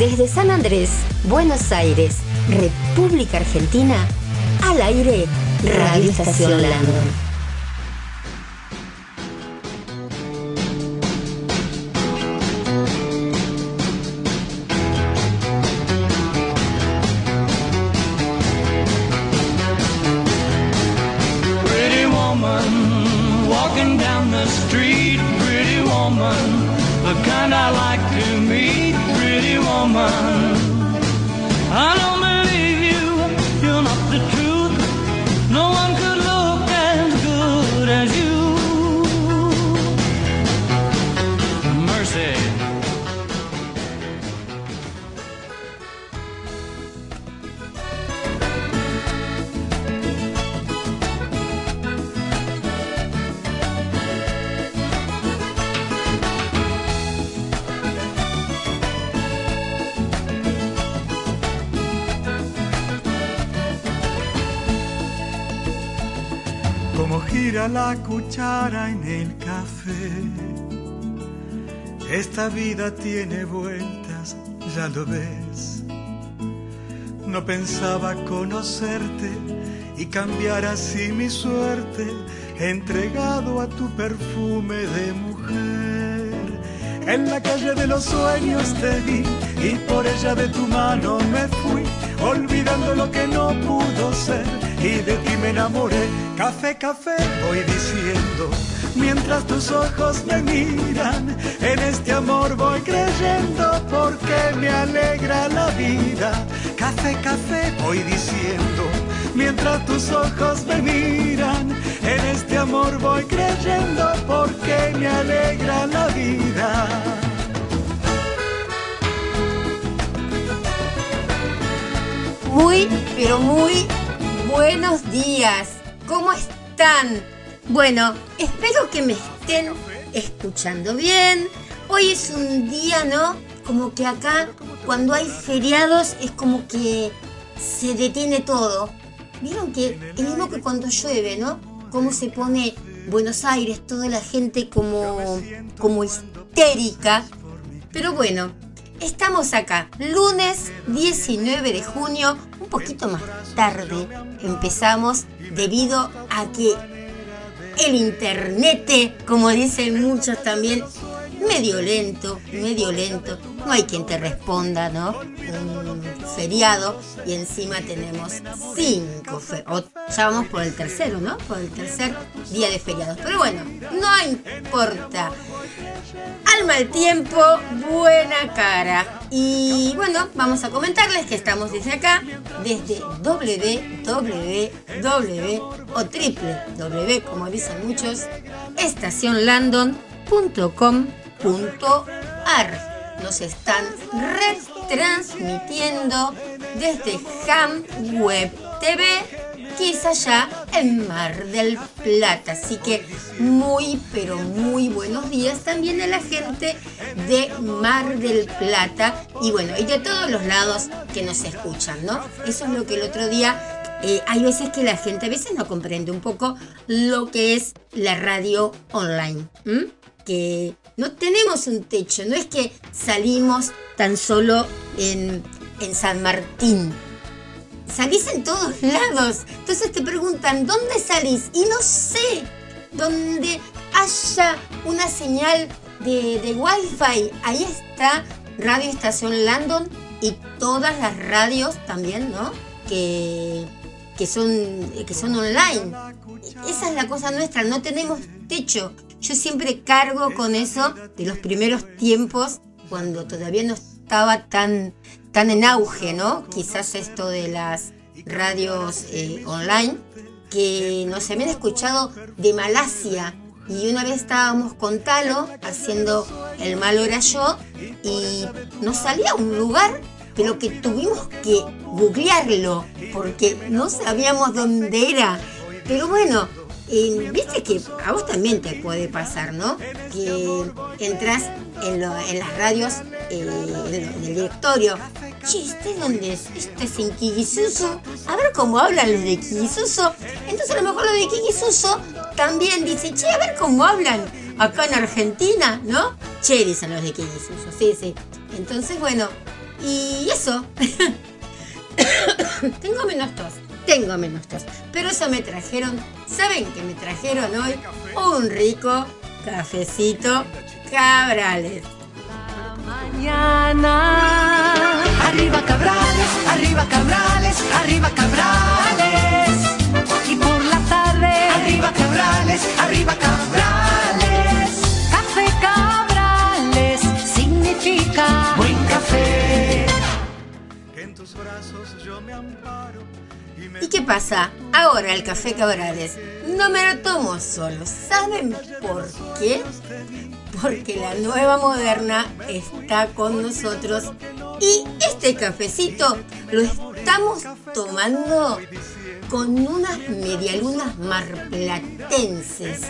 Desde San Andrés, Buenos Aires, República Argentina, al aire, Radio Estación Landon. Vida tiene vueltas, ya lo ves. No pensaba conocerte y cambiar así mi suerte, entregado a tu perfume de mujer. En la calle de los sueños te vi y por ella de tu mano me fui, olvidando lo que no pudo ser y de ti me enamoré. Café, café, voy diciendo, mientras tus ojos me miran, en este amor voy creyendo porque me alegra la vida. Café, café, voy diciendo, mientras tus ojos me miran, en este amor voy creyendo porque me alegra la vida. Muy, pero muy Buenos días, ¿cómo están? Bueno, espero que me estén escuchando bien. Hoy es un día, ¿no? Como que acá, cuando hay feriados, es como que se detiene todo. Vieron que es mismo que cuando llueve, ¿no? Cómo se pone Buenos Aires, toda la gente como, como histérica. Pero bueno, Estamos acá, lunes 19 de junio, un poquito más tarde empezamos debido a que el internet, como dicen muchos también, medio lento, medio lento. No hay quien te responda, ¿no? Un feriado y encima tenemos cinco feriados. Ya vamos por el tercero, ¿no? Por el tercer día de feriados. Pero bueno, no importa. Al mal tiempo, buena cara. Y bueno, vamos a comentarles que estamos desde acá, desde www o www, como dicen muchos, estacionlandon.com.ar. Nos están retransmitiendo desde Ham Web TV que es allá en Mar del Plata. Así que muy, pero muy buenos días también a la gente de Mar del Plata y bueno, y de todos los lados que nos escuchan, ¿no? Eso es lo que el otro día eh, hay veces que la gente a veces no comprende un poco lo que es la radio online. No tenemos un techo, no es que salimos tan solo en, en San Martín, salís en todos lados. Entonces te preguntan, ¿dónde salís? Y no sé, donde haya una señal de, de Wi-Fi, ahí está Radio Estación Landon y todas las radios también, ¿no? Que, que, son, que son online. Esa es la cosa nuestra, no tenemos techo. Yo siempre cargo con eso de los primeros tiempos, cuando todavía no estaba tan tan en auge, ¿no? Quizás esto de las radios eh, online, que nos habían escuchado de Malasia. Y una vez estábamos con Talo haciendo El malo era yo y nos salía un lugar, pero que tuvimos que googlearlo porque no sabíamos dónde era. Pero bueno, viste que a vos también te puede pasar, ¿no? Que entras en, las radios, eh, en, el directorio. Che, ¿este dónde es? Este es en Kikisuso. A ver cómo hablan los de Kikisuso. Entonces a lo mejor los de Kikisuso también dicen, che, a ver cómo hablan acá en Argentina, ¿no? Che, dicen los de Kikisuso, sí, sí. Entonces, bueno, Y eso. tengo menos tos, tengo menos tos. Pero eso me trajeron, ¿saben qué me trajeron hoy? Un rico cafecito Cabrales. Mañana. Arriba Cabrales, arriba Cabrales, arriba Cabrales. Y por la tarde, arriba Cabrales, arriba Cabrales. Café Cabrales significa buen café. en tus brazos yo me amparo. ¿Y qué pasa? Ahora el café Cabrales no me lo tomo solo. ¿Saben por qué? Porque la nueva moderna está con nosotros y este cafecito lo estamos tomando con unas medialunas marplatenses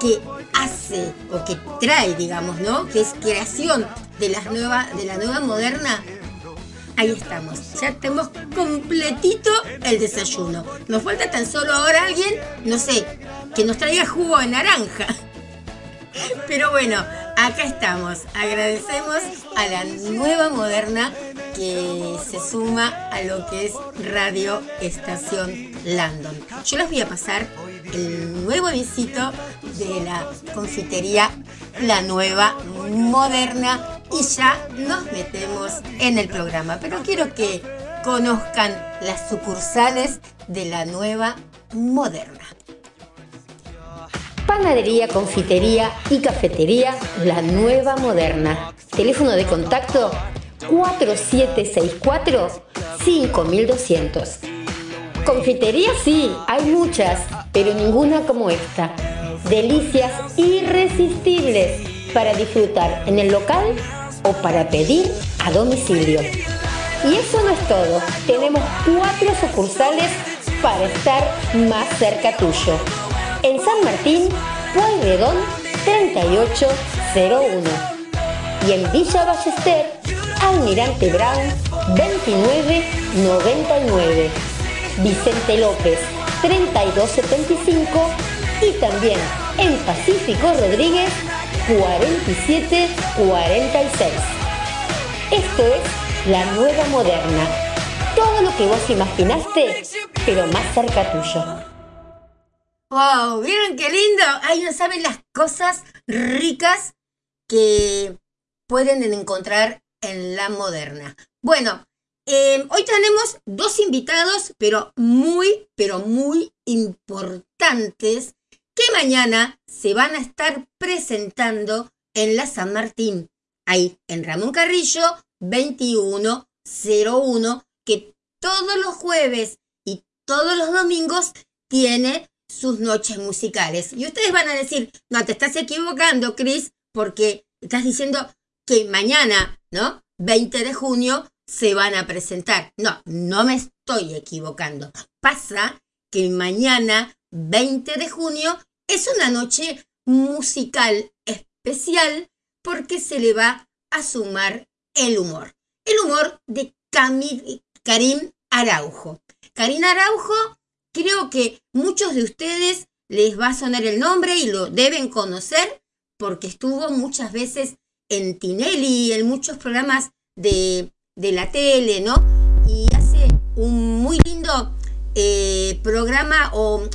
que hace o que trae, digamos, ¿no? Que es creación de la nueva, de la nueva moderna Ahí estamos, ya tenemos completito el desayuno. Nos falta tan solo ahora alguien, no sé, que nos traiga jugo de naranja. Pero bueno, acá estamos. Agradecemos a la nueva moderna que se suma a lo que es Radio Estación Landon. Yo les voy a pasar el nuevo visito de la confitería La Nueva Moderna y ya nos metemos en el programa. Pero quiero que conozcan las sucursales de La Nueva Moderna. Panadería, confitería y cafetería La Nueva Moderna. Teléfono de contacto 4764 5200. Confitería sí, hay muchas, pero ninguna como esta. Delicias irresistibles para disfrutar en el local o para pedir a domicilio. Y eso no es todo, tenemos cuatro sucursales para estar más cerca tuyo. En San Martín, Pueyrredón 3801. Y en Villa Ballester, Almirante Brown 2999. Vicente López 3275 y también en Pacífico Rodríguez 4746. Esto es la nueva moderna. Todo lo que vos imaginaste, pero más cerca tuyo. ¡Wow! ¿Vieron qué lindo? Ahí no saben las cosas ricas que pueden encontrar en la moderna. Bueno, eh, hoy tenemos dos invitados, pero muy, pero muy importantes, que mañana se van a estar presentando en la San Martín, ahí en Ramón Carrillo 2101, que todos los jueves y todos los domingos tiene sus noches musicales. Y ustedes van a decir, no, te estás equivocando, Chris, porque estás diciendo que mañana, ¿no? 20 de junio se van a presentar. No, no me estoy equivocando. Pasa que mañana, 20 de junio, es una noche musical especial porque se le va a sumar el humor. El humor de Karim Araujo. Karim Araujo, creo que muchos de ustedes les va a sonar el nombre y lo deben conocer porque estuvo muchas veces en Tinelli, en muchos programas de, la tele, ¿no? Y hace un muy lindo eh, programa, o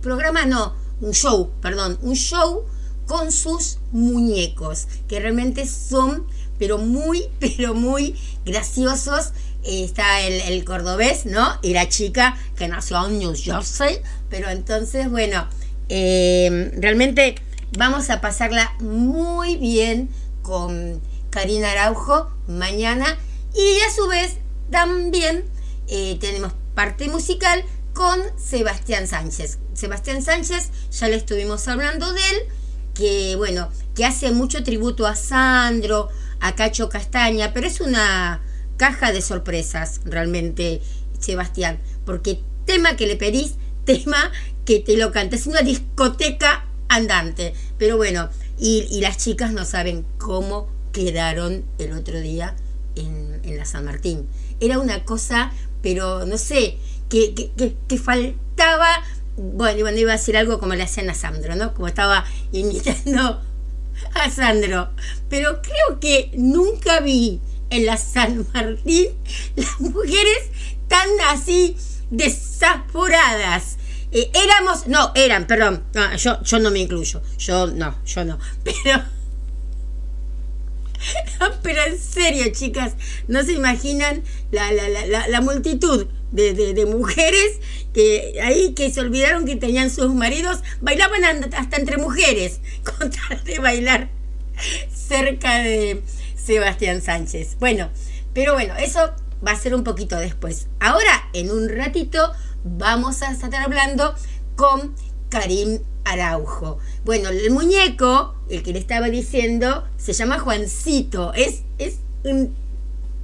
programa no, un show, perdón, un show con sus muñecos, que realmente son, pero muy, pero muy graciosos. está el, cordobés, ¿no? Y la chica que nació en New Jersey, pero entonces, bueno, eh, realmente vamos a pasarla muy bien con Karina Araujo mañana y a su vez también eh, tenemos parte musical con Sebastián Sánchez. Sebastián Sánchez, ya le estuvimos hablando de él, que bueno, que hace mucho tributo a Sandro, a Cacho Castaña, pero es una caja de sorpresas realmente, Sebastián, porque tema que le pedís, tema que te lo canta, es una discoteca andante, pero bueno, y, las chicas no saben cómo quedaron el otro día en, en la San Martín. Era una cosa, pero no sé, que, que, que, faltaba, bueno, iba a decir algo como le hacían a Sandro, ¿no? Como estaba imitando a Sandro. Pero creo que nunca vi en la San Martín, las mujeres tan así desaforadas. Eh, éramos, no, eran, perdón, yo, yo no me incluyo, yo no, yo no, pero... Pero en serio, chicas, no se imaginan la, la, la, la multitud de, de, mujeres que ahí que se olvidaron que tenían sus maridos, bailaban hasta entre mujeres, con tal de bailar cerca de Sebastián Sánchez. Bueno, pero bueno, eso va a ser un poquito después. Ahora, en un ratito, vamos a estar hablando con Karim Araujo. Bueno, el muñeco, el que le estaba diciendo, se llama Juancito. Es, es un,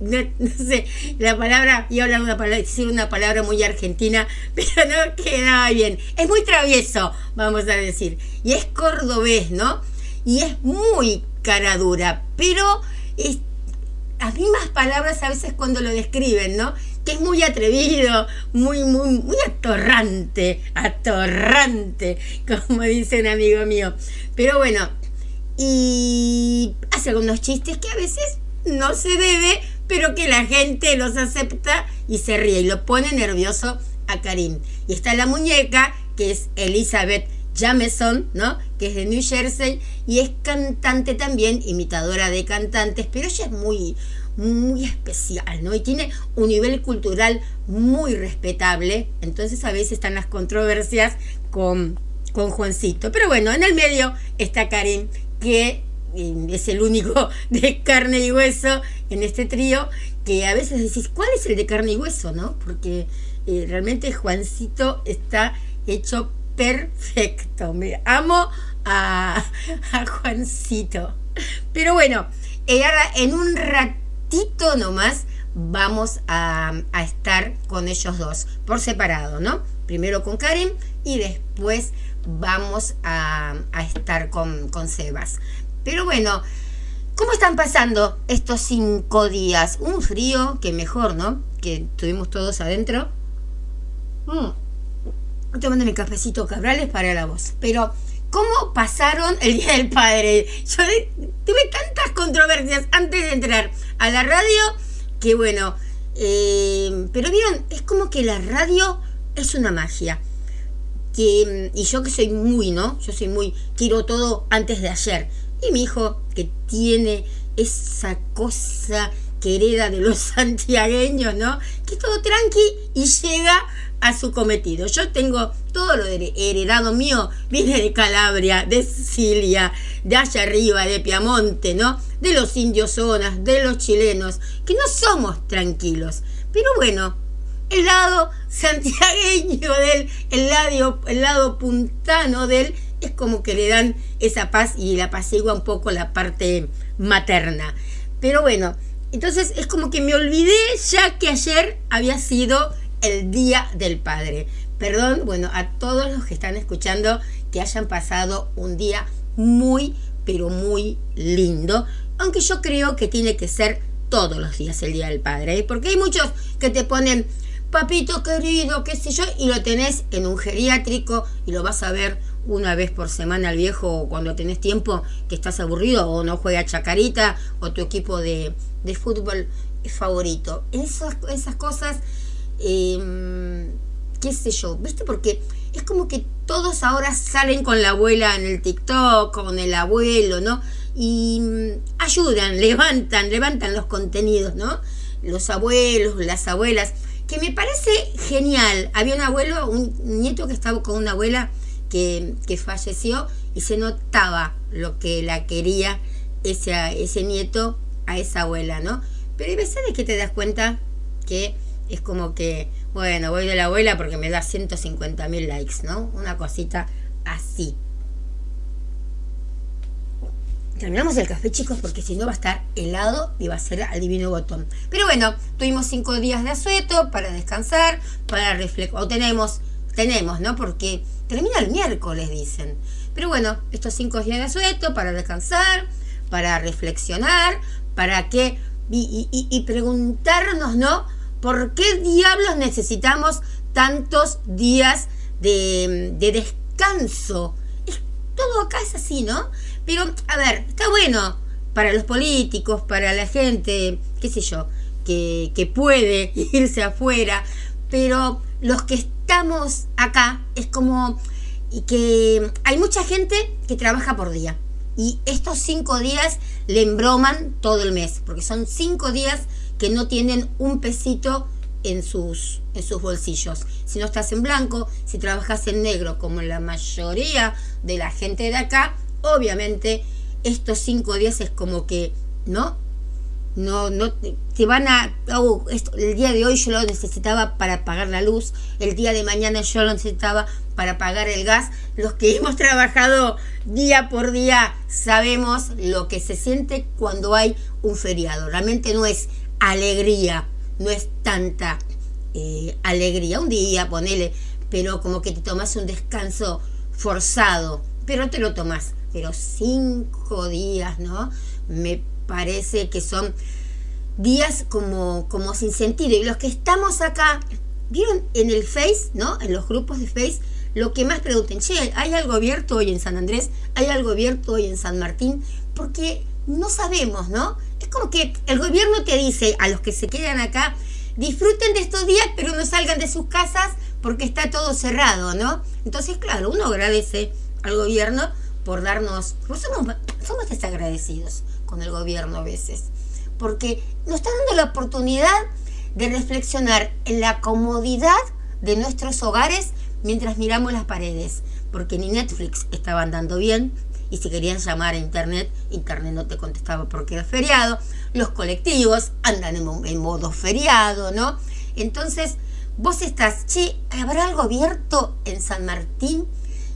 no, sé, la palabra, y hablar una palabra, decir una palabra muy argentina, pero no queda bien. Es muy travieso, vamos a decir. Y es cordobés, ¿no? Y es muy cara dura, pero las mismas palabras a veces cuando lo describen, ¿no? Que es muy atrevido, muy, muy, muy atorrante, atorrante, como dice un amigo mío. Pero bueno, y hace algunos chistes que a veces no se debe, pero que la gente los acepta y se ríe y lo pone nervioso a Karim. Y está la muñeca, que es Elizabeth Jameson, ¿no? Que es de New Jersey y es cantante también, imitadora de cantantes, pero ella es muy, muy especial, ¿no? Y tiene un nivel cultural muy respetable, entonces a veces están las controversias con, con Juancito. Pero bueno, en el medio está Karim, que eh, es el único de carne y hueso en este trío, que a veces decís, ¿cuál es el de carne y hueso, no? Porque eh, realmente Juancito está hecho perfecto. Me amo a, Juancito. Pero bueno, en un ratito nomás vamos a, estar con ellos dos, por separado, ¿no? Primero con Karen y después vamos a, estar con, con Sebas. Pero bueno, ¿cómo están pasando estos cinco días? Un frío que mejor, ¿no? Que estuvimos todos adentro. Mm tomando mi cafecito Cabrales para la voz. Pero, ¿cómo pasaron el Día del Padre? Yo tuve tantas controversias antes de entrar a la radio que bueno, eh, pero vieron, es como que la radio es una magia. Que, y yo que soy muy, ¿no? Yo soy muy, quiero todo antes de ayer. Y mi hijo, que tiene esa cosa hereda de los santiagueños, ¿no? Que todo tranqui y llega a su cometido. Yo tengo todo lo heredado mío, viene de Calabria, de Sicilia, de allá arriba, de Piamonte, ¿no? De los indios zonas, de los chilenos, que no somos tranquilos. Pero bueno, el lado santiagueño del, el lado, el lado puntano del, es como que le dan esa paz y la apacigua un poco la parte materna. Pero bueno, entonces es como que me olvidé ya que ayer había sido el Día del Padre. Perdón, bueno, a todos los que están escuchando que hayan pasado un día muy, pero muy lindo. Aunque yo creo que tiene que ser todos los días el Día del Padre. ¿eh? Porque hay muchos que te ponen, papito querido, qué sé yo, y lo tenés en un geriátrico y lo vas a ver una vez por semana al viejo cuando tenés tiempo que estás aburrido o no juega chacarita o tu equipo de, de fútbol favorito. Esas, esas cosas eh, qué sé yo, ¿viste? Porque es como que todos ahora salen con la abuela en el TikTok, con el abuelo, ¿no? Y mm, ayudan, levantan, levantan los contenidos, ¿no? Los abuelos, las abuelas, que me parece genial. Había un abuelo, un nieto que estaba con una abuela que, falleció y se notaba lo que la quería ese, ese nieto a esa abuela, ¿no? Pero hay veces de que te das cuenta que es como que, bueno, voy de la abuela porque me da 150 mil likes, ¿no? Una cosita así. Terminamos el café, chicos, porque si no va a estar helado y va a ser al divino botón. Pero bueno, tuvimos cinco días de asueto para descansar, para reflexionar. O tenemos, tenemos, ¿no? Porque termina el miércoles, dicen. Pero bueno, estos cinco días de asueto para descansar, para reflexionar, para que. Y, preguntarnos, ¿no? ¿Por qué diablos necesitamos tantos días de, descanso? todo acá es así, ¿no? Pero, a ver, está bueno para los políticos, para la gente, qué sé yo, que, que puede irse afuera, pero los que estamos acá es como que hay mucha gente que trabaja por día. Y estos cinco días le embroman todo el mes, porque son cinco días que no tienen un pesito en sus, en sus bolsillos. Si no estás en blanco, si trabajas en negro, como la mayoría de la gente de acá, obviamente estos cinco días es como que, ¿no? No, no, te van a, oh, el día de hoy yo lo necesitaba para pagar la luz, el día de mañana yo lo necesitaba para pagar el gas. Los que hemos trabajado día por día sabemos lo que se siente cuando hay un feriado. Realmente no es alegría, no es tanta eh, alegría. Un día, ponele, pero como que te tomas un descanso forzado, pero te lo tomas. Pero cinco días, ¿no? Me parece que son días como, como sin sentido. Y los que estamos acá, ¿vieron en el Face, ¿no? En los grupos de Face, lo que más pregunten, che, ¿hay algo abierto hoy en San Andrés? ¿Hay algo abierto hoy en San Martín? Porque no sabemos, ¿no? Es como que el gobierno te dice a los que se quedan acá, disfruten de estos días, pero no salgan de sus casas porque está todo cerrado, ¿no? Entonces, claro, uno agradece al gobierno por darnos, somos, somos desagradecidos con el gobierno a veces, porque nos está dando la oportunidad de reflexionar en la comodidad de nuestros hogares mientras miramos las paredes, porque ni Netflix estaba andando bien, y si querían llamar a internet, internet no te contestaba porque era feriado, los colectivos andan en, modo feriado, ¿no? Entonces, vos estás, che, ¿habrá algo abierto en San Martín?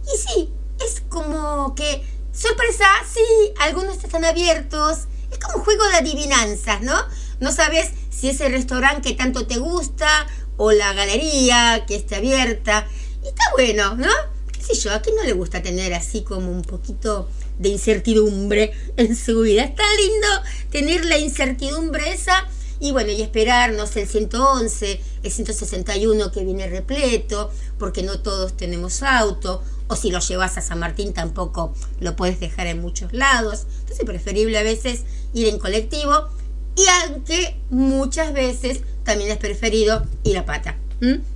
Y sí, es como que, sorpresa, sí, algunos están abiertos, es como un juego de adivinanzas, ¿no? No sabes si es el restaurante que tanto te gusta o la galería que esté abierta. Y está bueno, ¿no? qué sé yo, a quién no le gusta tener así como un poquito de incertidumbre en su vida. Es tan lindo tener la incertidumbre esa y bueno, y esperarnos el 111, el 161 que viene repleto, porque no todos tenemos auto, o si lo llevas a San Martín tampoco lo puedes dejar en muchos lados. Entonces es preferible a veces ir en colectivo y aunque muchas veces también es preferido ir a pata.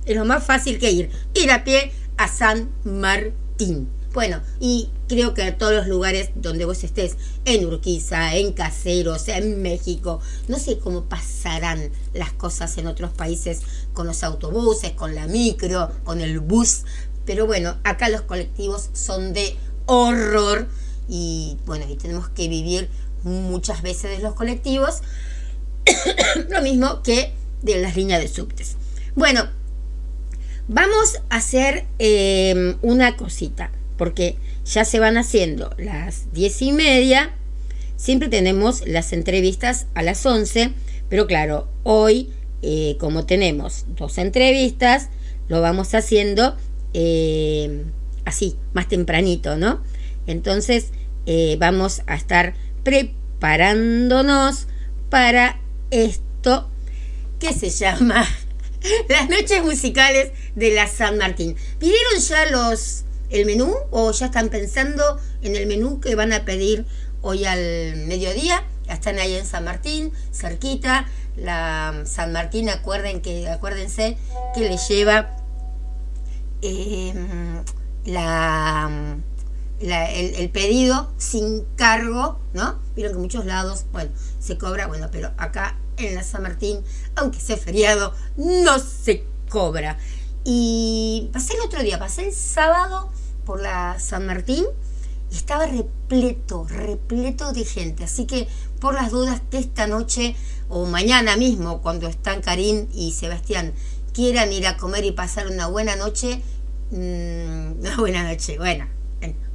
Es lo más fácil que ir. Ir a pie a San Martín. Bueno, y creo que a todos los lugares donde vos estés, en Urquiza, en Caseros, en México, no sé cómo pasarán las cosas en otros países con los autobuses, con la micro, con el bus, pero bueno, acá los colectivos son de horror y bueno, y tenemos que vivir muchas veces de los colectivos, lo mismo que de las líneas de subtes. Bueno, Vamos a hacer em, una cosita, porque ya se van haciendo las diez y media. Siempre tenemos las entrevistas a las 11, pero claro, hoy, eh, como tenemos dos entrevistas, lo vamos haciendo em, así, más tempranito, ¿no? Entonces, eh, vamos a estar preparándonos para esto que se llama las noches musicales de la San Martín. ¿Pidieron ya los el menú o ya están pensando en el menú que van a pedir hoy al mediodía? Están ahí en San Martín, cerquita. La San Martín, acuerden que, acuérdense que le lleva em, la, el, el, pedido sin cargo, ¿no? Vieron que muchos lados, bueno, se cobra, bueno, pero acá en la San Martín, aunque sea feriado, no se cobra. Y pasé el otro día, pasé el sábado por la San Martín y estaba repleto, repleto de gente. Así que por las dudas que esta noche o mañana mismo, cuando están Karim y Sebastián, quieran ir a comer y pasar una buena noche, mm, una buena noche, buena,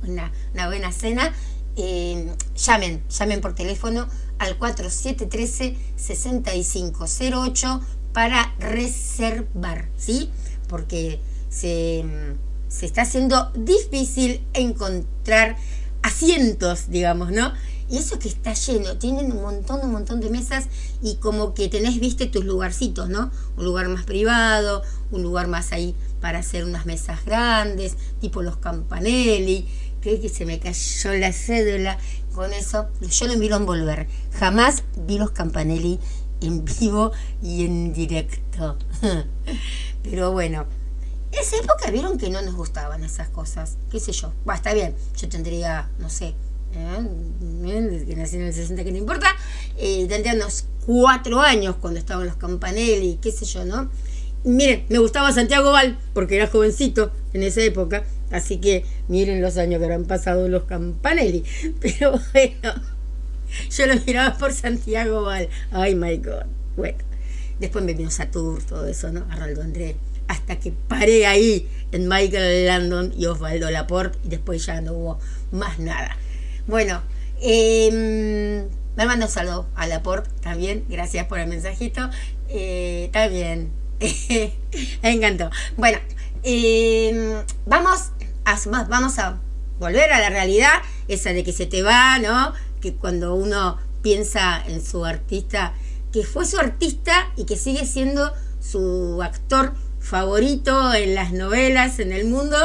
una, buena cena, eh, llamen, llamen por teléfono al 4713-6508 para reservar, ¿sí? Porque se, se está haciendo difícil encontrar asientos, digamos, ¿no? Y eso que está lleno, tienen un montón, un montón de mesas y como que tenés, viste, tus lugarcitos, ¿no? Un lugar más privado, un lugar más ahí para hacer unas mesas grandes, tipo los campanelli. Creo que se me cayó la cédula con eso. Yo lo miro en volver. Jamás vi los campanelli en vivo y en directo. Pero bueno, esa época vieron que no nos gustaban esas cosas. ¿Qué sé yo? Va, está bien. Yo tendría, no sé, ¿eh? desde que nací en el 60, que no importa. Eh, tendría unos cuatro años cuando estaban los campanelli, qué sé yo, ¿no? Miren, me gustaba Santiago Val porque era jovencito en esa época. Así que miren los años que habrán pasado los campanelli. Pero bueno, yo lo miraba por Santiago Val. Ay, my God. Bueno, después me vino Satur, todo eso, ¿no? Arnaldo André hasta que paré ahí en Michael Landon y Osvaldo Laporte y después ya no hubo más nada. Bueno, eh, me mando un saludo a Laporte también, gracias por el mensajito. Eh, también, me encantó. Bueno, em, vamos, a, vamos a volver a la realidad, esa de que se te va, ¿no? Que cuando uno piensa en su artista, que fue su artista y que sigue siendo su actor favorito en las novelas, en el mundo,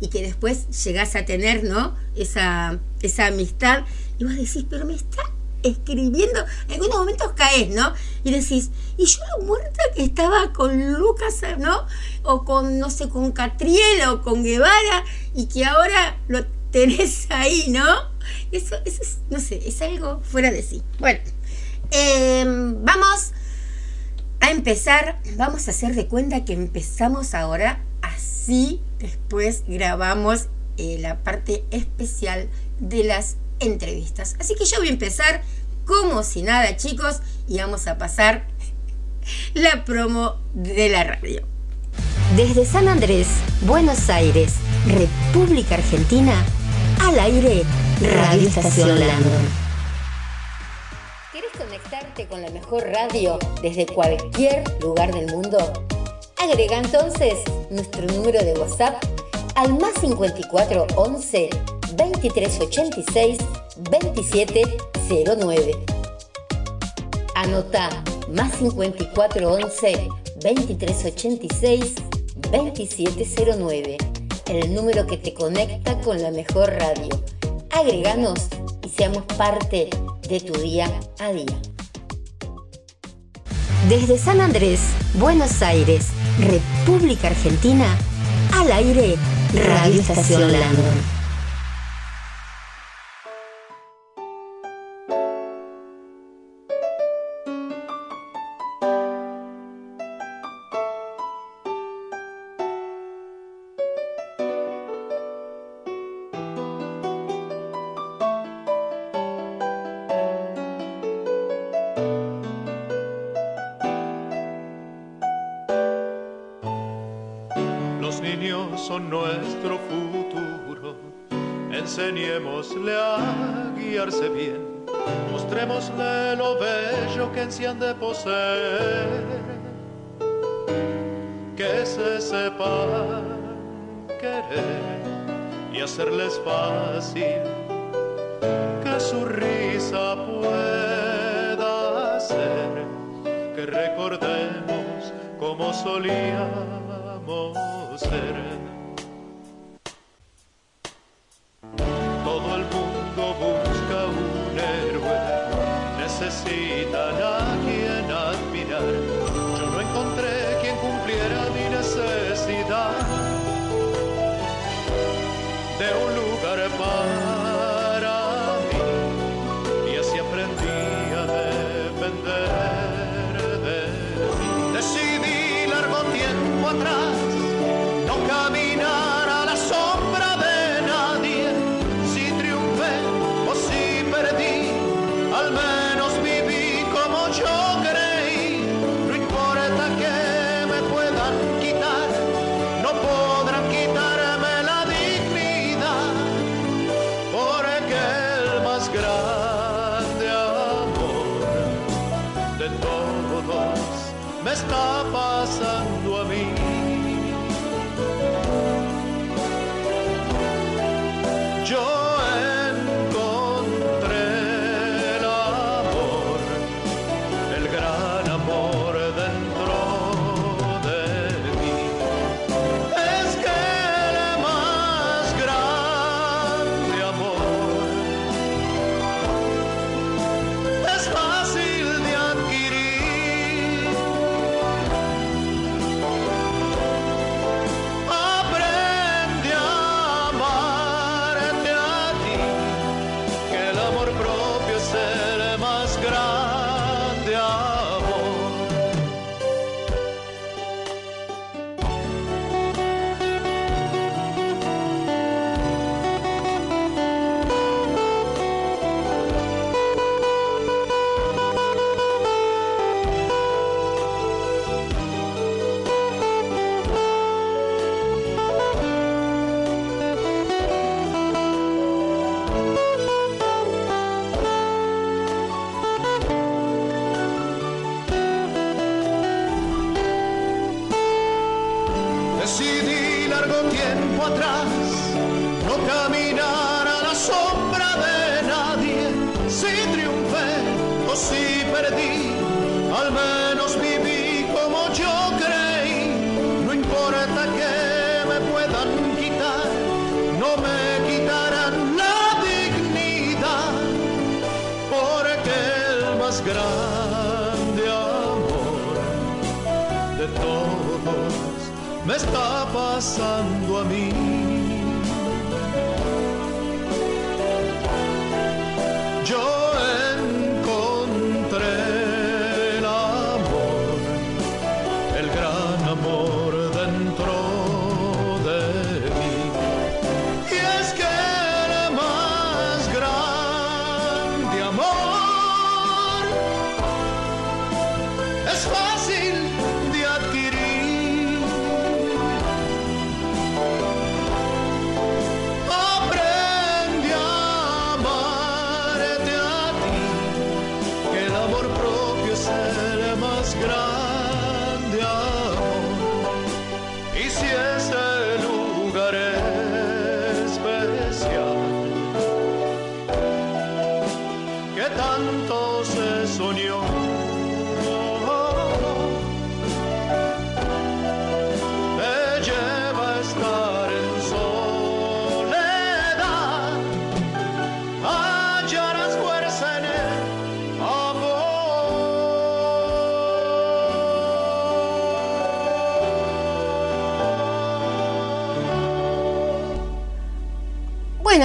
y que después llegás a tener, ¿no? Esa, esa amistad, y vos decís, pero me está escribiendo, en algunos momentos caes, ¿no? Y decís, y yo lo muerta que estaba con Lucas, ¿no? O con, no sé, con Catriel o con Guevara, y que ahora lo tenés ahí, ¿no? Eso, eso es, no sé, es algo fuera de sí. Bueno, em, vamos a empezar, vamos a hacer de cuenta que empezamos ahora, así después grabamos eh, la parte especial de las entrevistas. Así que yo voy a empezar como si nada, chicos, y vamos a pasar la promo de la radio. Desde San Andrés, Buenos Aires, República Argentina, al aire, Radio Estación Landon conectarte con la mejor radio desde cualquier lugar del mundo? Agrega entonces nuestro número de WhatsApp al más 54 11 23 86 27 09. Anota más 54 11 23 86 27 09. El número que te conecta con la mejor radio. Agreganos y seamos parte de tu día a día. Desde San Andrés, Buenos Aires, República Argentina, al aire, Radio Estación Landon. De poseer, que se sepa querer y hacerles fácil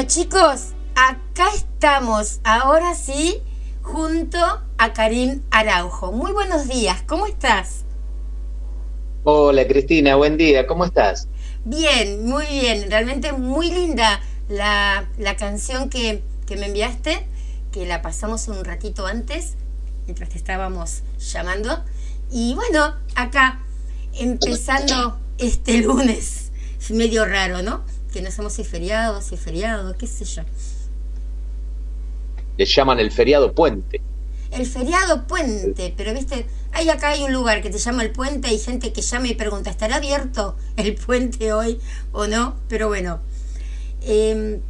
chicos, acá estamos, ahora sí, junto a Karim Araujo. Muy buenos días, ¿cómo estás? Hola Cristina, buen día, ¿cómo estás? Bien, muy bien, realmente muy linda la, la canción que, que me enviaste, que la pasamos un ratito antes, mientras te estábamos llamando. Y bueno, acá, empezando este lunes, es medio raro, ¿no? Que no sabemos si es feriado, si es feriado, qué sé yo. Le llaman el feriado puente. El feriado puente, pero viste, hay acá hay un lugar que se llama el puente, hay gente que llama y pregunta, ¿estará abierto el puente hoy o no? Pero bueno, eh,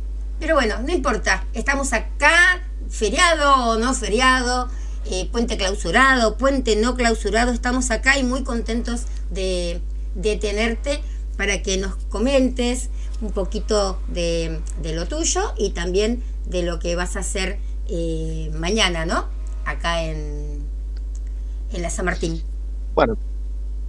pero bueno, no importa, estamos acá, feriado o no feriado, eh, puente clausurado, puente no clausurado, estamos acá y muy contentos de, de tenerte para que nos comentes un poquito de, de lo tuyo y también de lo que vas a hacer eh, mañana, ¿no? Acá en, en la San Martín. Bueno,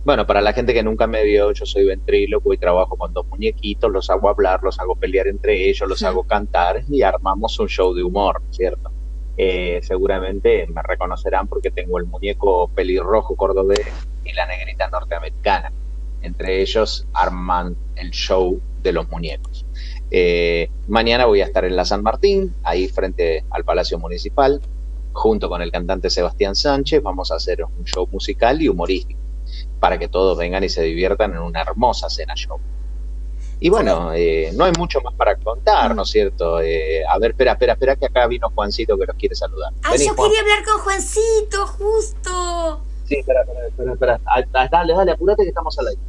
bueno, para la gente que nunca me vio, yo soy ventríloco y trabajo con dos muñequitos, los hago hablar, los hago pelear entre ellos, los Sí. hago cantar y armamos un show de humor, ¿cierto? Eh, seguramente me reconocerán porque tengo el muñeco pelirrojo cordobés y la negrita norteamericana. Entre ellos arman el show de los muñecos. Eh, mañana voy a estar en la San Martín, ahí frente al Palacio Municipal, junto con el cantante Sebastián Sánchez. Vamos a hacer un show musical y humorístico para que todos vengan y se diviertan en una hermosa cena show. Y bueno, eh, no hay mucho más para contar, ¿no es cierto? Eh, a ver, espera, espera, espera, que acá vino Juancito que nos quiere saludar. ¡Ay, Vení, yo Juan. quería hablar con Juancito, justo! Sí, espera, espera, espera, espera. Ah, ah, Dale, dale, apurate que estamos al aire.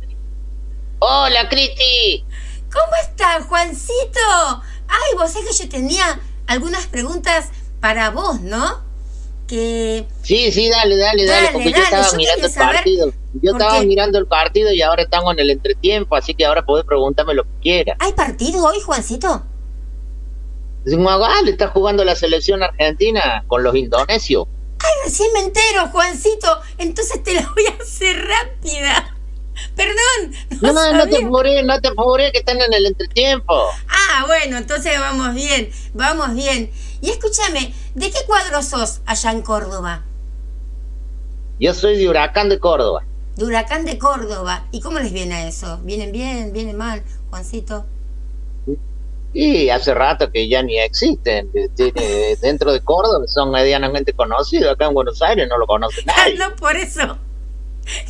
Hola, Cristi. ¿Cómo estás, Juancito? Ay, vos es que yo tenía algunas preguntas para vos, ¿no? Que Sí, sí, dale, dale, dale, Dale, porque dale, yo estaba yo mirando el saber partido. Yo estaba mirando el partido y ahora estamos en el entretiempo, así que ahora podés preguntarme lo que quieras. ¿hay partido hoy, Juancito? Magal está jugando la selección argentina con los indonesios. Ay, recién me entero, Juancito. Entonces te la voy a hacer rápida. No, No, no te apures, no te apures, que están en el entretiempo. Ah, bueno, entonces vamos bien, vamos bien. Y escúchame, ¿de qué cuadro sos allá en Córdoba? Yo soy de Huracán de Córdoba. De Huracán de Córdoba. ¿Y cómo les viene a eso? ¿Vienen bien? ¿Vienen mal, Juancito? Y hace rato que ya ni existen. De- de- Dentro de Córdoba son medianamente conocidos. Acá en Buenos Aires no lo conoce Ah, nadie. no, por eso.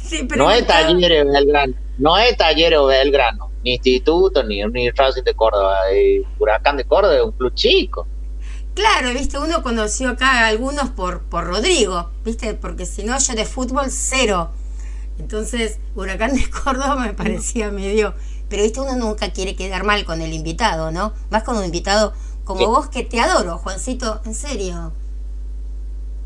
Sí, No es Talleres Belgrano, no es Talleres Belgrano, ni Instituto, ni, ni Racing de Córdoba. eh, Huracán de Córdoba es un club chico. Claro, viste, uno conoció acá a algunos por, por Rodrigo, viste, porque si no, yo de fútbol cero. Entonces, Huracán de Córdoba me parecía medio pero viste, uno nunca quiere quedar mal con el invitado, ¿no? Vas con un invitado como vos que te adoro, Juancito, en serio.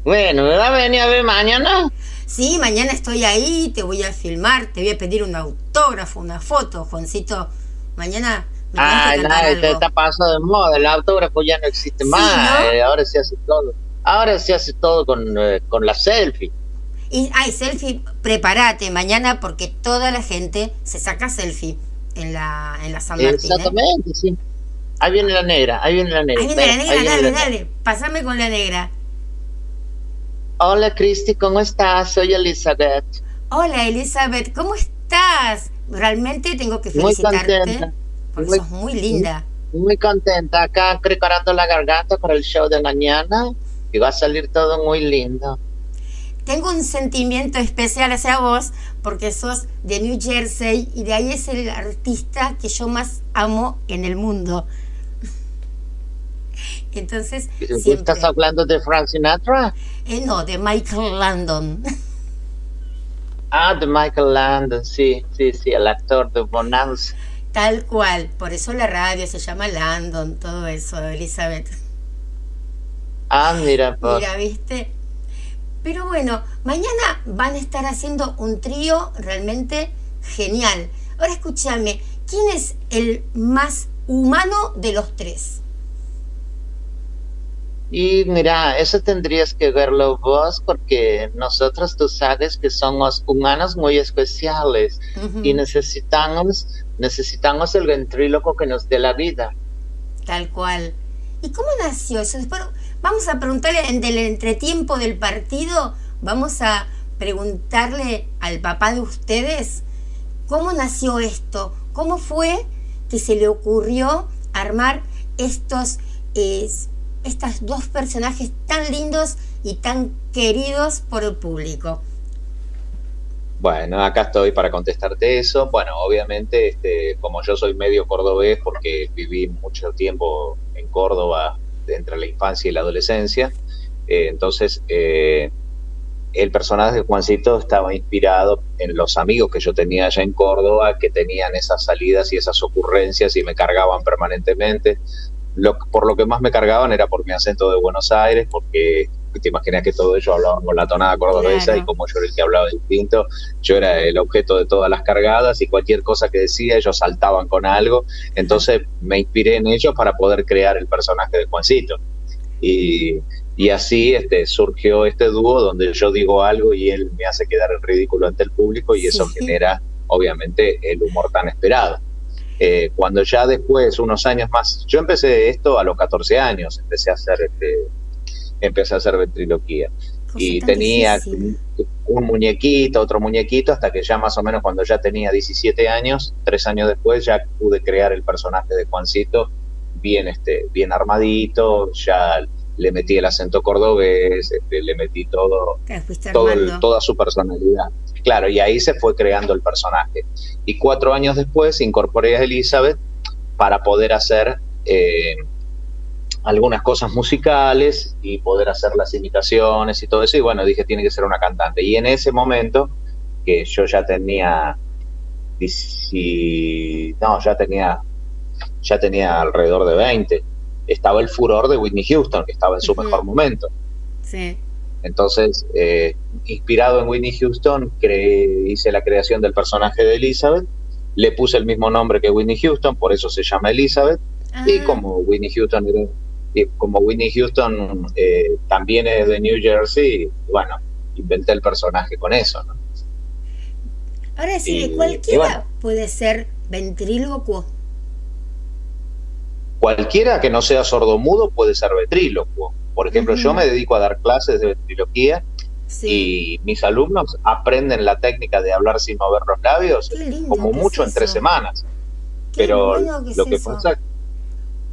Bueno, ¿me va a venir a ver mañana? Sí, mañana estoy ahí, te voy a filmar, te voy a pedir un autógrafo, una foto, Juancito. Mañana me Ah, nada, algo. está pasando de moda, el autógrafo ya no existe Sí, más, ¿no? eh, ahora se hace todo. Ahora se hace todo con, eh, con la selfie. Y, ay, selfie, prepárate mañana porque toda la gente se saca selfie en la, en la San Martín. ¿eh? Exactamente, sí. Ahí viene la negra, ahí viene la negra. Ahí viene la negra, dale, negra. dale, pasame con la negra. Hola Cristi, ¿cómo estás? Soy Elizabeth. Hola Elizabeth, ¿cómo estás? Realmente tengo que Muy felicitarte contenta. porque Muy- sos muy linda. Muy contenta acá preparando la garganta para el show de mañana y va a salir todo muy lindo. Tengo un sentimiento especial hacia vos porque sos de New Jersey y de ahí es el artista que yo más amo en el mundo. Entonces, siempre. ¿Estás hablando de Frank Sinatra? Eh, no, de Michael Landon. Ah, de Michael Landon, sí, sí, sí, el actor de Bonanza. Tal cual. Por eso la radio se llama Landon, todo eso, Elizabeth. Ah, mira, pues. Mira, ¿viste? Pero bueno, mañana van a estar haciendo un trío realmente genial. Ahora escúchame, ¿quién es el más humano de los tres? Y mira, eso tendrías que verlo vos porque nosotros tú sabes que somos humanos muy especiales y necesitamos, necesitamos el ventríloco que nos dé la vida. Tal cual. ¿Y cómo nació eso? Después vamos a preguntarle en el entretiempo del partido, vamos a preguntarle al papá de ustedes cómo nació esto, cómo fue que se le ocurrió armar estos, eh, estos dos personajes tan lindos y tan queridos por el público. Bueno, acá estoy para contestarte eso. Bueno, obviamente, este, como yo soy medio cordobés, porque viví mucho tiempo en Córdoba entre la infancia y la adolescencia, eh, entonces eh, el personaje de Juancito estaba inspirado en los amigos que yo tenía allá en Córdoba, que tenían esas salidas y esas ocurrencias y me cargaban permanentemente. Lo, por lo que más me cargaban era por mi acento de Buenos Aires, porque te imaginas que todo ellos hablaban con la tonada cordobesa Claro. y como yo era el que hablaba distinto, yo era el objeto de todas las cargadas y cualquier cosa que decía ellos saltaban con algo, entonces me inspiré en ellos para poder crear el personaje de Juancito. Y, y así este, surgió este dúo donde yo digo algo y él me hace quedar en ridículo ante el público y eso genera obviamente el humor tan esperado. Eh, cuando ya después, unos años más, yo empecé esto a los 14 años, empecé a hacer este, empecé a hacer ventriloquía Cosa y tenía difícil. un muñequito, otro muñequito, hasta que ya más o menos cuando ya tenía 17 años, tres años después, ya pude crear el personaje de Juancito bien, este, bien armadito, ya le metí el acento cordobés, este, le metí todo, todo el- toda su personalidad. Claro, y ahí se fue creando el personaje. Y cuatro años después incorporé a Elizabeth para poder hacer eh, algunas cosas musicales y poder hacer las imitaciones y todo eso. Y bueno, dije, tiene que ser una cantante. Y en ese momento, que yo ya tenía, no, ya tenía, ya tenía alrededor de 20, estaba el furor de Whitney Houston, que estaba en su mejor momento. Sí. Entonces, eh, inspirado en Whitney Houston, hice la creación del personaje de Elizabeth, le puse el mismo nombre que Whitney Houston, por eso se llama Elizabeth, y Ah, como Whitney Houston era- y como Whitney Houston eh, también es de New Jersey, bueno, inventé el personaje con eso, ¿no? Ahora sí, y- cualquiera y bueno. puede ser ventrílocuo. Cualquiera que no sea sordomudo puede ser ventrílocuo. Por ejemplo, yo me dedico a dar clases de ventriloquía Sí. y mis alumnos aprenden la técnica de hablar sin mover los labios como mucho es en tres semanas. Qué Pero bueno que es lo que pasa,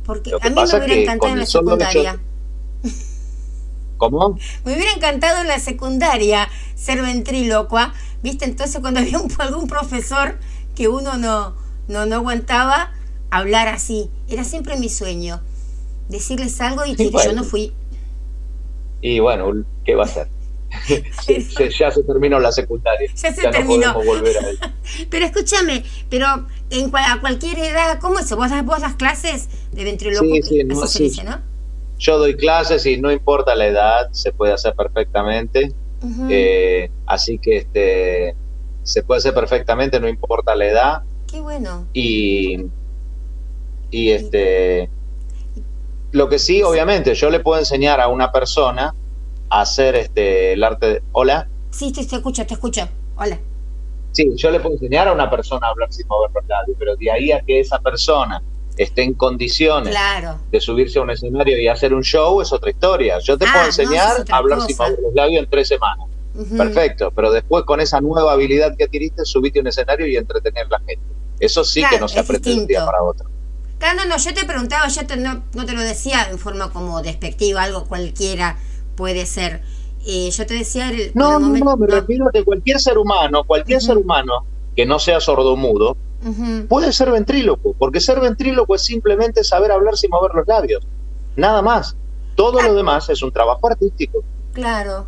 Porque lo que a mí pasa me hubiera que encantado en la secundaria. ¿cómo? Me hubiera encantado en la secundaria ser ventrílocua, ¿viste? Entonces cuando había un- algún profesor que uno no, no, no aguantaba hablar así, era siempre mi sueño. Decirles algo y Sí, que yo no fui. Y bueno, ¿qué va a ser? Se- se- ya se terminó la secundaria. Ya se terminó. volver a. Pero escúchame, pero en cua- a cualquier edad, ¿cómo es? ¿Vos das, vos das clases de ventriloquio? Sí, sí, no, sí. dice, ¿no? Yo doy clases y no importa la edad, se puede hacer perfectamente. Eh, así que este se puede hacer perfectamente, no importa la edad. Qué bueno. Y, y este lo que sí, obviamente, yo le puedo enseñar a una persona a hacer este el arte de, hola. Sí, te, te escucho, te escucho. Hola. Sí, yo le puedo enseñar a una persona a hablar sin mover los labios, pero de ahí a que esa persona esté en condiciones Claro. de subirse a un escenario y hacer un show es otra historia. Yo te Ah, puedo enseñar a hablar sin mover los labios en tres semanas. Perfecto, pero después con esa nueva habilidad que adquiriste, subite a un escenario y entretener a la gente. Eso sí que no se aprende de un día para otro. Claro, no, yo te preguntaba, yo te- no, no te lo decía en forma como despectiva, algo cualquiera puede ser. Eh, yo te decía... El, No, el no, momento- no, me refiero a que cualquier ser humano, cualquier ser humano que no sea sordomudo, Ujú. puede ser ventríloco, porque ser ventríloco es simplemente saber hablar sin mover los labios. Nada más. Todo lo demás es un trabajo artístico. Claro,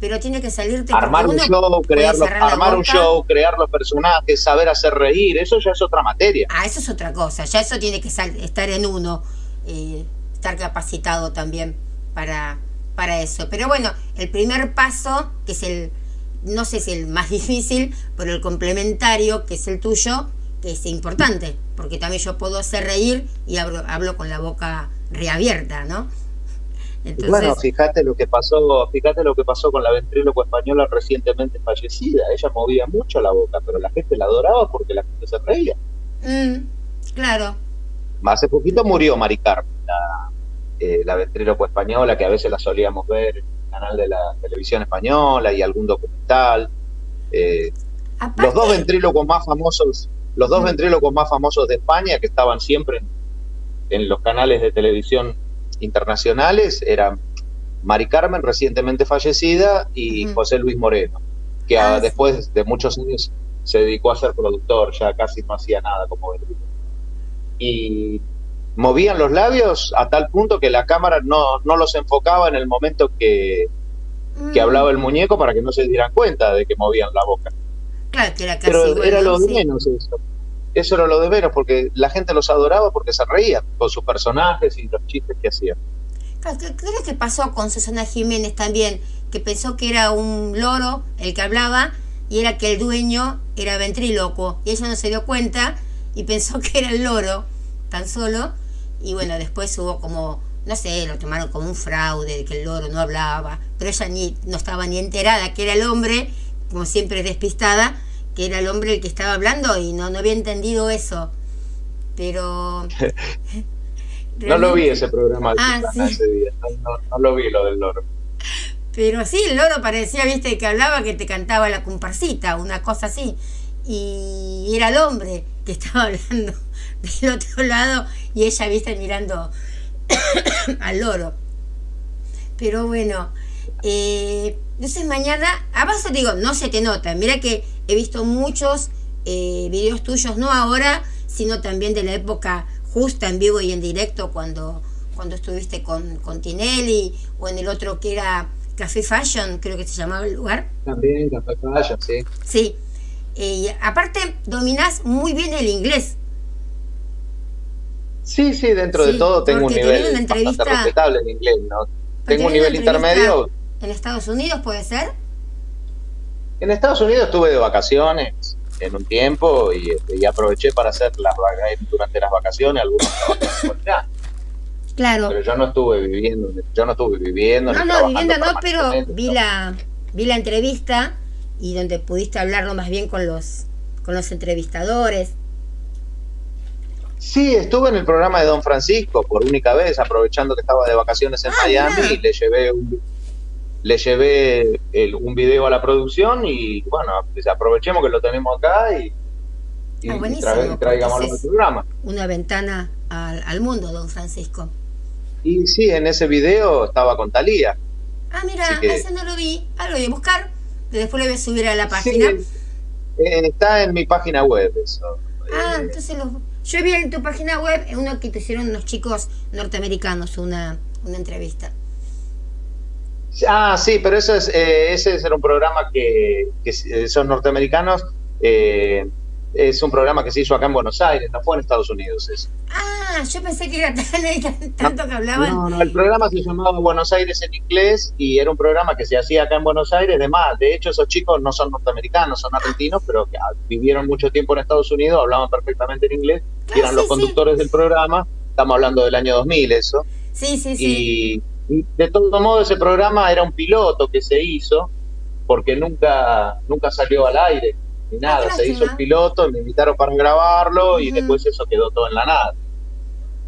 pero tiene que salirte Armar un show, crear, los- armar un show, crear los personajes, saber hacer reír, eso ya es otra materia. Ah, eso es otra cosa, ya eso tiene que sal- estar en uno, eh, estar capacitado también para, para eso. Pero bueno, el primer paso, que es el, no sé si el más difícil, pero el complementario, que es el tuyo, que es importante, porque también yo puedo hacer reír y hablo, hablo con la boca reabierta, ¿no? Entonces, Bueno, fíjate lo que pasó, fíjate lo que pasó con la ventríloco española recientemente fallecida. Ella movía mucho la boca, pero la gente la adoraba porque la gente se reía. mm, claro, Hace poquito murió Mari Carmen, la, eh, la ventríloco española, que a veces la solíamos ver en el canal de la televisión española y algún documental. Eh, aparte, los dos ventrílocos más famosos, los dos ventrílocos más famosos de España que estaban siempre en, en los canales de televisión internacionales eran Mari Carmen, recientemente fallecida, y. José Luis Moreno, que Ah, sí. después de muchos años se dedicó a ser productor, ya casi no hacía nada como ventríloco. Y movían los labios a tal punto que la cámara no, no los enfocaba en el momento que, que mm, hablaba el muñeco para que no se dieran cuenta de que movían la boca. Claro, que era casi Pero era lo Sí. menos eso. Eso era lo de menos, porque la gente los adoraba porque se reían con sus personajes y los chistes que hacían. Que- Creo que pasó con Susana Jiménez también, que pensó que era un loro el que hablaba y era que el dueño era ventríloco y ella no se dio cuenta y pensó que era el loro tan solo. Y bueno, después hubo como, no sé, lo tomaron como un fraude de que el loro no hablaba, pero ella ni, no estaba ni enterada que era el hombre, como siempre es despistada, que era el hombre el que estaba hablando y no, no había entendido eso. Pero... No lo vi ese programa Ah, Susana sí. ese día, no- no lo vi lo del loro. Pero sí, el loro parecía, viste, que hablaba que te cantaba la comparsita, una cosa así. Y era el hombre que estaba hablando del otro lado y ella, viste, mirando al loro. Pero bueno, eh, entonces mañana, a base digo, no se te nota. Mira que he visto muchos eh, videos tuyos, no ahora, sino también de la época justa en vivo y en directo cuando, cuando estuviste con, con Tinelli o en el otro que era Café Fashion, creo que se llamaba el lugar. También, Café Fashion, sí. Sí. Eh, aparte, dominás muy bien el inglés. Sí, sí, dentro Sí, de todo tengo un nivel bastante respetable en inglés, ¿no? Tengo un nivel intermedio. En Estados Unidos, ¿puede ser? En Estados Unidos estuve de vacaciones en un tiempo y, este, y aproveché para hacer las durante las vacaciones algunos. Claro. Pero yo no estuve viviendo, yo no estuve viviendo. No, no, vivienda no, pero vi la, vi la entrevista y donde pudiste hablarlo más bien con los, con los entrevistadores. Sí, estuve en el programa de Don Francisco por única vez, aprovechando que estaba de vacaciones en Ah, Miami y le llevé un, le llevé el- un video a la producción y bueno, pues aprovechemos que lo tenemos acá y, y Ah, buenísimo, tra- traigámoslo al programa. Una ventana al, al mundo, don Francisco. Y sí, en ese video estaba con Talía. Ah, mira, que- ese no lo vi. Ah, lo voy a buscar. Después lo voy a subir a la Sí, página. eh, está en mi página web eso. Ah, Eh, entonces lo... Yo vi en tu página web uno que te hicieron unos chicos norteamericanos, una, una entrevista. Ah, sí, pero eso es, eh, ese era un programa que, que eh, son norteamericanos. eh, es un programa que se hizo acá en Buenos Aires, no fue en Estados Unidos. eso. Ah, yo pensé que era tan, tanto que hablaban. No, no, el programa se llamaba Buenos Aires en inglés y era un programa que se hacía acá en Buenos Aires. De más, de hecho, esos chicos no son norteamericanos, son argentinos, pero que ah, vivieron mucho tiempo en Estados Unidos, hablaban perfectamente en inglés y Claro, eran sí, los sí. conductores del programa. Estamos hablando del año 2000, eso. Sí, sí, sí. Y de todo modo, ese programa era un piloto que se hizo porque nunca, nunca salió al aire ni nada. Se hizo el piloto, me invitaron para grabarlo y después eso quedó todo en la nada.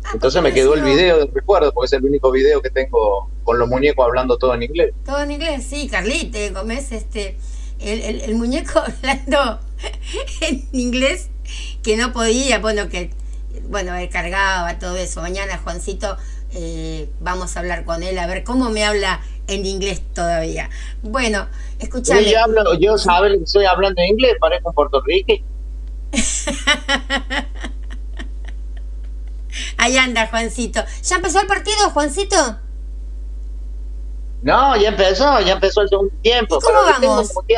Ah, Entonces me quedó el video del recuerdo, porque es el único video que tengo con los muñecos hablando todo en inglés. Todo en inglés, sí, Carlite, Gómez, este, el, el, el muñeco hablando en inglés que no podía, bueno, que, bueno, él cargaba todo eso. Mañana, Juancito, eh, vamos a hablar con él a ver cómo me habla en inglés todavía. Bueno, escúchame. Yo, hablo, yo sabe que estoy hablando en inglés, parezco un puertorriqueño. Ahí anda, Juancito. ¿Ya empezó el partido, Juancito? No, ya empezó, ya empezó el segundo tiempo. ¿Y cómo vamos? porque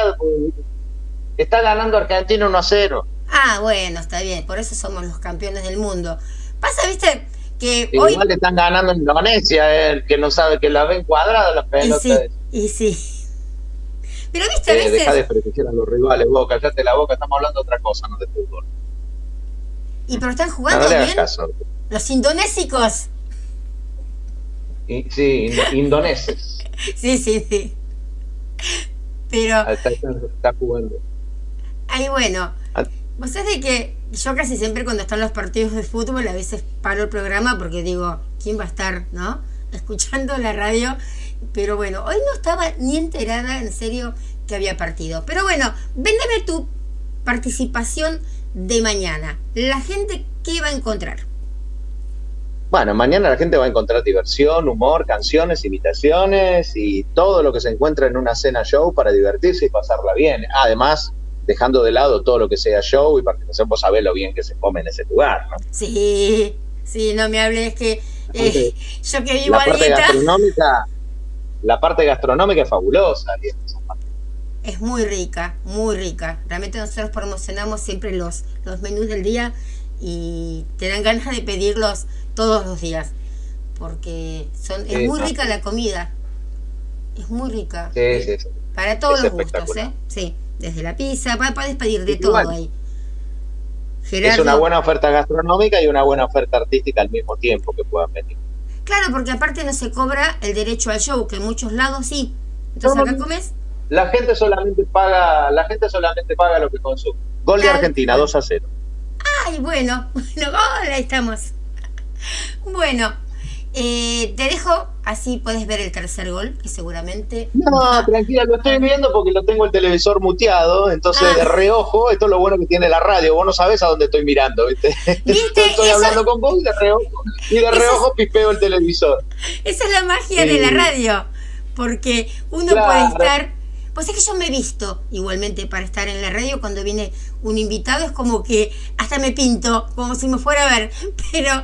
Está ganando Argentina 1 a 0. Ah, bueno, está bien, por eso somos los campeones del mundo. Pasa, viste, que hoy... Igual le están ganando Indonesia, el que no sabe que la ven cuadrada la Y pelota. sí, y sí. Pero viste, a Eh, deja de veces... desprestigiar a los rivales, vos, callate la boca, estamos hablando de otra cosa, no de fútbol. Y pero están No, jugando no hagas bien caso. los indonésicos. Y- sí, ind- indoneses. Sí, sí, sí. Pero, Está, está- está jugando. ahí bueno, Ah. vos sabés de que yo casi siempre cuando están los partidos de fútbol a veces paro el programa porque digo, ¿quién va a estar, no? Escuchando la radio. Pero bueno, hoy no estaba ni enterada en serio que había partido. Pero bueno, véndeme tu participación de mañana. La gente, ¿qué va a encontrar? Bueno, mañana la gente va a encontrar diversión, humor, canciones, imitaciones y todo lo que se encuentra en una cena show para divertirse y pasarla bien. Además, dejando de lado todo lo que sea show y participación, vos sabés lo bien que se come en ese lugar, ¿no? Sí, sí, no me hables que eh, yo que vivo La parte dieta gastronómica, la parte gastronómica es fabulosa. es muy rica, muy rica. Realmente nosotros promocionamos siempre los, los menús del día y te dan ganas de pedirlos todos los días porque son es Sí, muy rica la comida. Es muy rica. Sí, sí, sí. Para todos Es los gustos. ¿eh? Sí, desde la pizza, puedes pedir de todo ahí. Es una buena oferta gastronómica y una buena oferta artística al mismo tiempo que puedan venir. Claro, porque aparte no se cobra el derecho al show, que en muchos lados sí. Entonces No, acá comes La gente solamente paga, la gente solamente paga lo que consume. Gol de. Argentina, 2 a 0. Ay, bueno, bueno, hola, ahí estamos. Bueno, eh, te dejo, así puedes ver el tercer gol, que seguramente... No, tranquila, lo estoy viendo porque lo tengo el televisor muteado, entonces Ah. de reojo, esto es lo bueno que tiene la radio, vos no sabés a dónde estoy mirando, ¿viste? ¿Viste? Estoy Eso- hablando con vos y de reojo, y de Eso- reojo pipeo el televisor. Esa es la magia Sí. de la radio, porque uno Claro. puede estar... Pues es que yo me he visto igualmente para estar en la radio cuando viene un invitado, es como que hasta me pinto, como si me fuera a ver, pero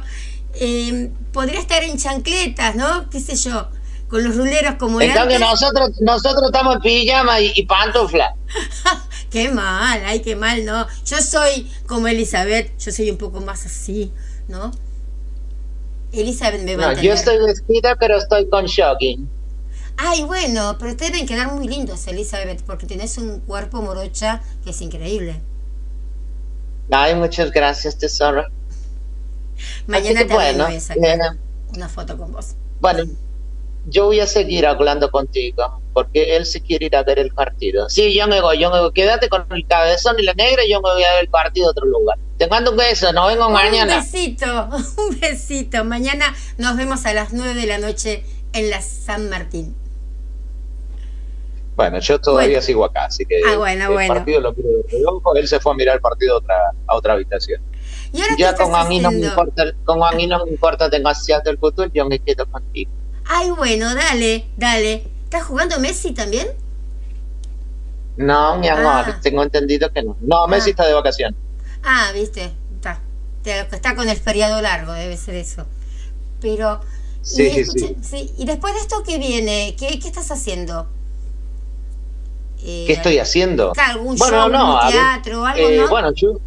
eh, podría estar en chancletas, ¿no? ¿Qué sé yo? Con los ruleros como En cambio, nosotros, nosotros estamos en pijama y, y pantufla. Qué mal, ay, qué mal, ¿no? Yo soy como Elizabeth, yo soy un poco más así, ¿no? Elizabeth me va a No, entender. yo estoy vestida, pero estoy con shocking. Ay, bueno, pero te deben quedar muy lindos, Elizabeth, porque tenés un cuerpo morocha que es increíble. Ay, muchas gracias, tesoro. Mañana también bueno, voy a eh, una foto con vos. Bueno, yo voy a seguir hablando contigo, porque él se quiere ir a ver el partido. Sí, yo me voy, yo me voy. Quédate con el cabezón y la negra y yo me voy a ver el partido a otro lugar. Te mando un beso, nos vemos Un mañana. besito, un besito. Mañana nos vemos a las 9 de la noche en la San Martín. Bueno, yo todavía Bueno. sigo acá, así que Ah, bueno, el bueno. partido lo miro de reojo. Él se fue a mirar el partido a otra, a otra habitación. ¿Y ahora qué con no me importa, con a mí no me importa demasiado el fútbol, yo me quedo contigo. Ay, bueno, dale, dale. ¿Estás jugando Messi también? No, mi amor, Ah. tengo entendido que no. No, Messi Ah. está de vacaciones. Ah, viste, está. Está con el feriado largo, debe ser eso. Pero Sí, y, sí, sí. sí, y después de esto, ¿qué viene? ¿Qué, qué estás haciendo? Eh, ¿Qué estoy haciendo? ¿Algún Bueno, show, no, un teatro, algo, Eh, no? Bueno, yo,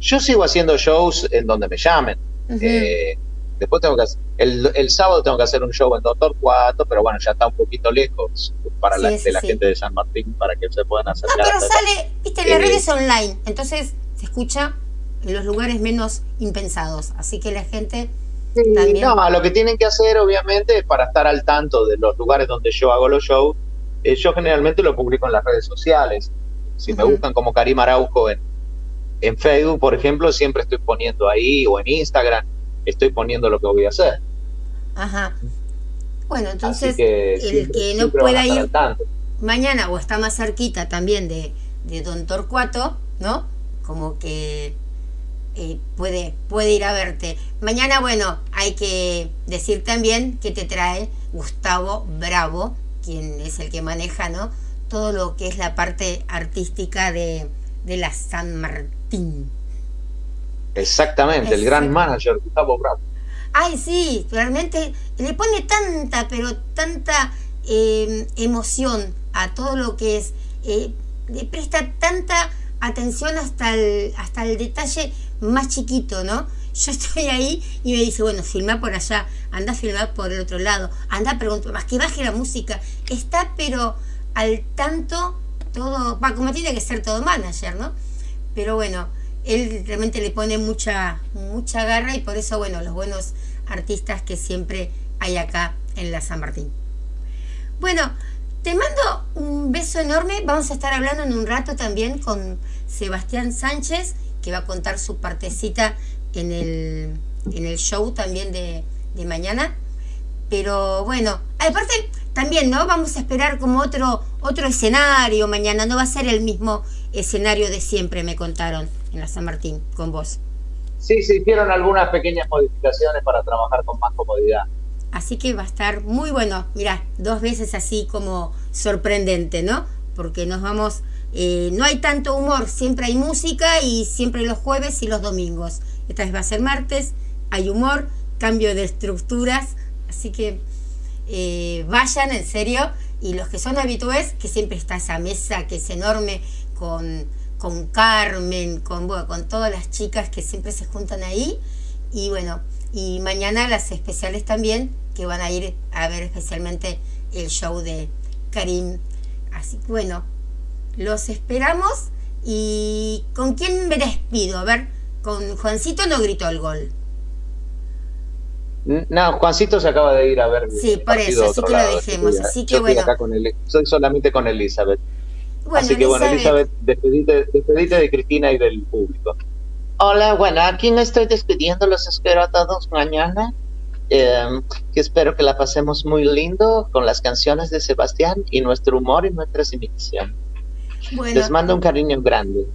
yo sigo haciendo shows en donde me llamen. Ujú. Eh, después tengo que hacer, el, el sábado tengo que hacer un show en Doctor Cuatro, pero bueno, ya está un poquito lejos para la, Sí, sí, de la sí. gente de San Martín para que se puedan No, acercar. pero hasta acá. sale, viste, las Eh, redes online, entonces se escucha en los lugares menos impensados. Así que la gente Sí, también. No, lo que tienen que hacer, obviamente, para estar al tanto de los lugares donde yo hago los shows, eh, yo generalmente lo publico en las redes sociales. Si me Ujú. buscan como Karim Araujo en, en Facebook, por ejemplo, siempre estoy poniendo ahí, o en Instagram, estoy poniendo lo que voy a hacer. Ajá. Bueno, entonces, que el siempre- que no pueda ir mañana o está más cerquita también de, de Don Torcuato, ¿no? Como que eh, puede, puede ir a verte. Mañana, bueno, hay que decir también que te trae Gustavo Bravo, quien es el que maneja, ¿no? Todo lo que es la parte artística de, de la San Martín. Exactamente, el gran manager Gustavo Bravo. Ay, sí, realmente le pone tanta, pero tanta eh, emoción a todo lo que es. eh, le presta tanta atención hasta el, hasta el detalle más chiquito, ¿no? Yo estoy ahí y me dice, bueno, filma por allá, anda a filmar por el otro lado, anda a preguntar, más que baje la música. Está pero al tanto todo, va, como tiene que ser todo manager, ¿no? Pero bueno, él realmente le pone mucha, mucha garra y por eso, bueno, los buenos artistas que siempre hay acá en la San Martín. Bueno, te mando un beso enorme. Vamos a estar hablando en un rato también con Sebastián Sánchez, que va a contar su partecita en el, en el show también de, de mañana. Pero bueno, aparte también, ¿no? Vamos a esperar como otro, otro escenario mañana. No va a ser el mismo escenario de siempre, me contaron en la San Martín con vos. Sí, se hicieron algunas pequeñas modificaciones para trabajar con más comodidad. Así que va a estar muy bueno. Mirá, dos veces así como sorprendente, ¿no? Porque nos vamos. eh, no hay tanto humor, siempre hay música y siempre los jueves y los domingos. Esta vez va a ser martes, hay humor, cambio de estructuras. Así que eh, vayan en serio. Y los que son habitués, que siempre está esa mesa que es enorme con, con Carmen, con, bueno, con todas las chicas que siempre se juntan ahí. Y bueno, y mañana las especiales también, que van a ir a ver especialmente el show de Karim. Así que bueno, los esperamos. ¿Y con quién me despido? A ver, con Juancito no gritó el gol. No, Juancito se acaba de ir a ver. Sí, el por eso, así que lo dejemos, así que bueno. acá con Eli- soy solamente con Elizabeth. Bueno, Así que bueno, Elizabeth, despedite, despedite de Cristina y del público. Hola, bueno, aquí me estoy despidiendo, los espero a todos mañana. Eh, que espero que la pasemos muy lindo con las canciones de Sebastián y nuestro humor y nuestras imitaciones. bueno, Les mando un cariño grande.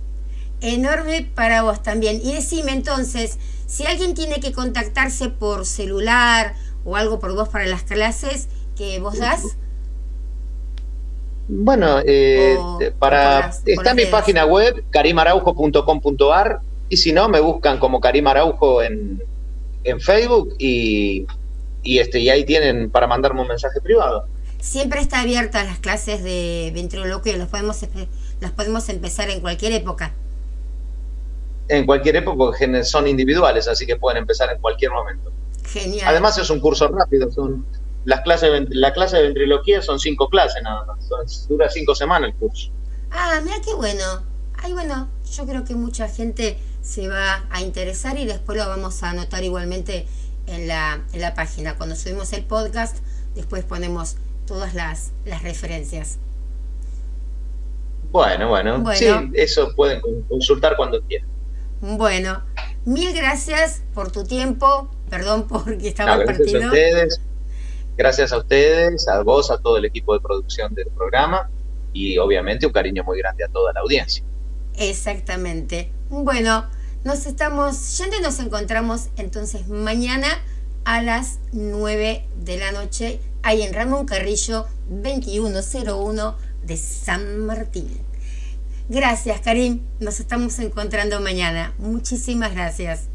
enorme para vos también. Y decime entonces, si alguien tiene que contactarse por celular o algo por vos para las clases que vos das, Bueno, eh, O- o para está las mi página web carimaraujo.com.ar y si no me buscan como Karim Araujo en, en Facebook y, y este y ahí tienen para mandarme un mensaje privado. siempre está abierta las clases de ventriloquio, las podemos, las podemos empezar en cualquier época. En cualquier época porque son individuales, así que pueden empezar en cualquier momento. Genial. Además es un curso rápido, son las clases la clase de ventriloquía son cinco clases nada más, dura cinco semanas el curso. Ah, mira qué bueno. Ay, bueno, yo creo que mucha gente se va a interesar y después lo vamos a anotar igualmente en la, en la página. Cuando subimos el podcast, después ponemos todas las, las referencias. Bueno, bueno, Bueno. sí, eso pueden con- consultar cuando quieran. Bueno, mil gracias por tu tiempo. Perdón porque estaba No, gracias a partido. ustedes, gracias a ustedes, a vos, a todo el equipo de producción del programa y obviamente un cariño muy grande a toda la audiencia. Exactamente. Bueno, nos estamos yendo y nos encontramos entonces mañana a las 9 de la noche, ahí en Ramón Carrillo 2101 de San Martín. Gracias, Karim. Nos estamos encontrando mañana. Muchísimas gracias.